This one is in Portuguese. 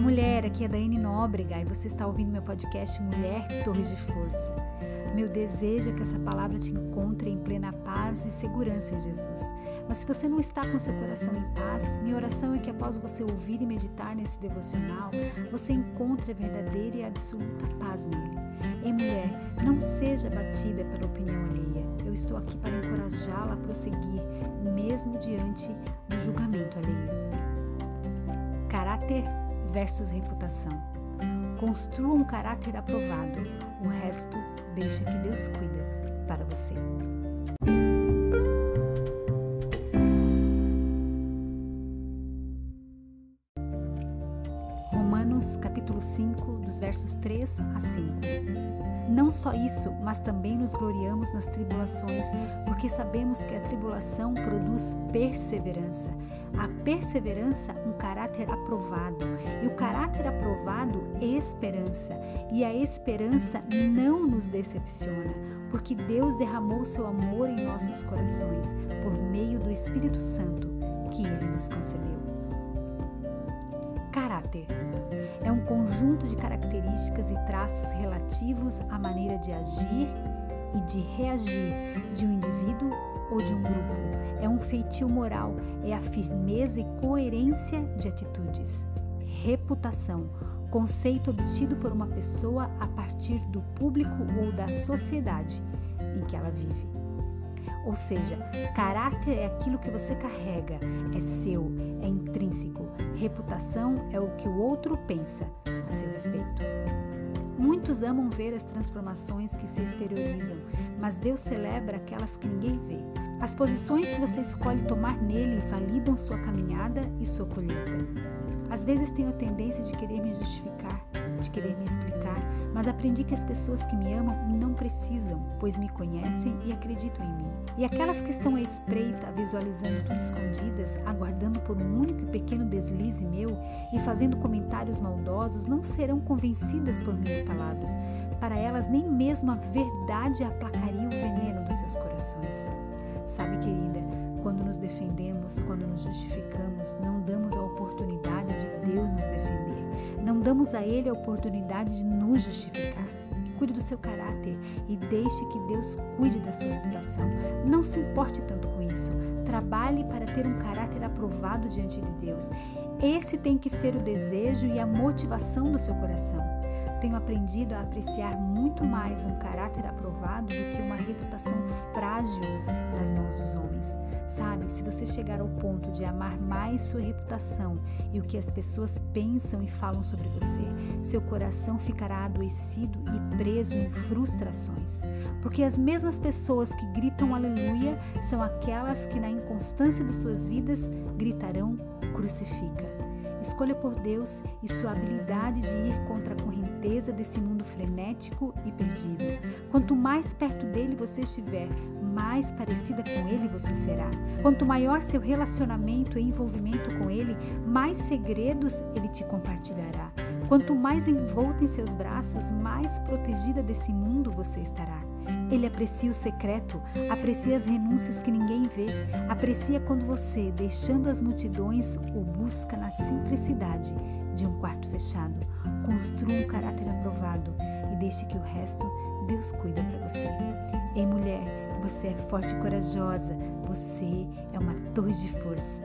Olá, mulher. Aqui é Daiane Nóbrega e você está ouvindo meu podcast Mulher Torre de Força. Meu desejo é que essa palavra te encontre em plena paz e segurança em Jesus. Mas se você não está com seu coração em paz, minha oração é que após você ouvir e meditar nesse devocional, você encontre a verdadeira e absoluta paz nele. Ei, mulher, não seja batida pela opinião alheia. Eu estou aqui para encorajá-la a prosseguir, mesmo diante do julgamento alheio. Caráter versus reputação. Construa um caráter aprovado, o resto deixa que Deus cuida para você. Romanos capítulo 5, dos versos 3 a 5. Não só isso, mas também nos gloriamos nas tribulações, porque sabemos que a tribulação produz perseverança a perseverança, um caráter aprovado. E o caráter aprovado, esperança. E a esperança não nos decepciona, porque Deus derramou seu amor em nossos corações por meio do Espírito Santo que ele nos concedeu. Caráter é conjunto de características e traços relativos à maneira de agir e de reagir de um indivíduo ou de um grupo. É um feitio moral, é a firmeza e coerência de atitudes. Reputação, conceito obtido por uma pessoa a partir do público ou da sociedade em que ela vive. Ou seja, caráter é aquilo que você carrega, é seu, é intrínseco. Reputação é o que o outro pensa a seu respeito. Muitos amam ver as transformações que se exteriorizam, mas Deus celebra aquelas que ninguém vê. As posições que você escolhe tomar nele validam sua caminhada e sua colheita. Às vezes tenho a tendência de querer me justificar, de querer me explicar, mas aprendi que as pessoas que me amam não precisam, pois me conhecem e acreditam em mim. E aquelas que estão à espreita, visualizando tudo escondidas, aguardando por um único e pequeno deslize meu e fazendo comentários maldosos, não serão convencidas por minhas palavras. Para elas, nem mesmo a verdade aplacaria o veneno dos seus corações. Sabe, querida, quando nos defendemos, quando nos justificamos, não damos a oportunidade Não damos a Ele a oportunidade de nos justificar. Cuide do seu caráter e deixe que Deus cuide da sua reputação. Não se importe tanto com isso. Trabalhe para ter um caráter aprovado diante de Deus. Esse tem que ser o desejo e a motivação do seu coração. Tenho aprendido a apreciar muito mais um caráter aprovado do que uma reputação frágil nas mãos dos homens. Sabe, se você chegar ao ponto de amar mais sua reputação e o que as pessoas pensam e falam sobre você, seu coração ficará adoecido e preso em frustrações. Porque as mesmas pessoas que gritam aleluia são aquelas que, na inconstância de suas vidas, gritarão crucifica. Escolha por Deus e sua habilidade de ir contra a correnteza desse mundo frenético e perdido. Quanto mais perto dele você estiver, mais parecida com ele você será. Quanto maior seu relacionamento e envolvimento com ele, mais segredos ele te compartilhará. Quanto mais envolta em seus braços, mais protegida desse mundo você estará. Ele aprecia o secreto, aprecia as renúncias que ninguém vê, aprecia quando você, deixando as multidões, o busca na simplicidade de um quarto fechado. Construa um caráter aprovado e deixe que o resto Deus cuida para você. Ei, mulher, você é forte e corajosa, você é uma torre de força.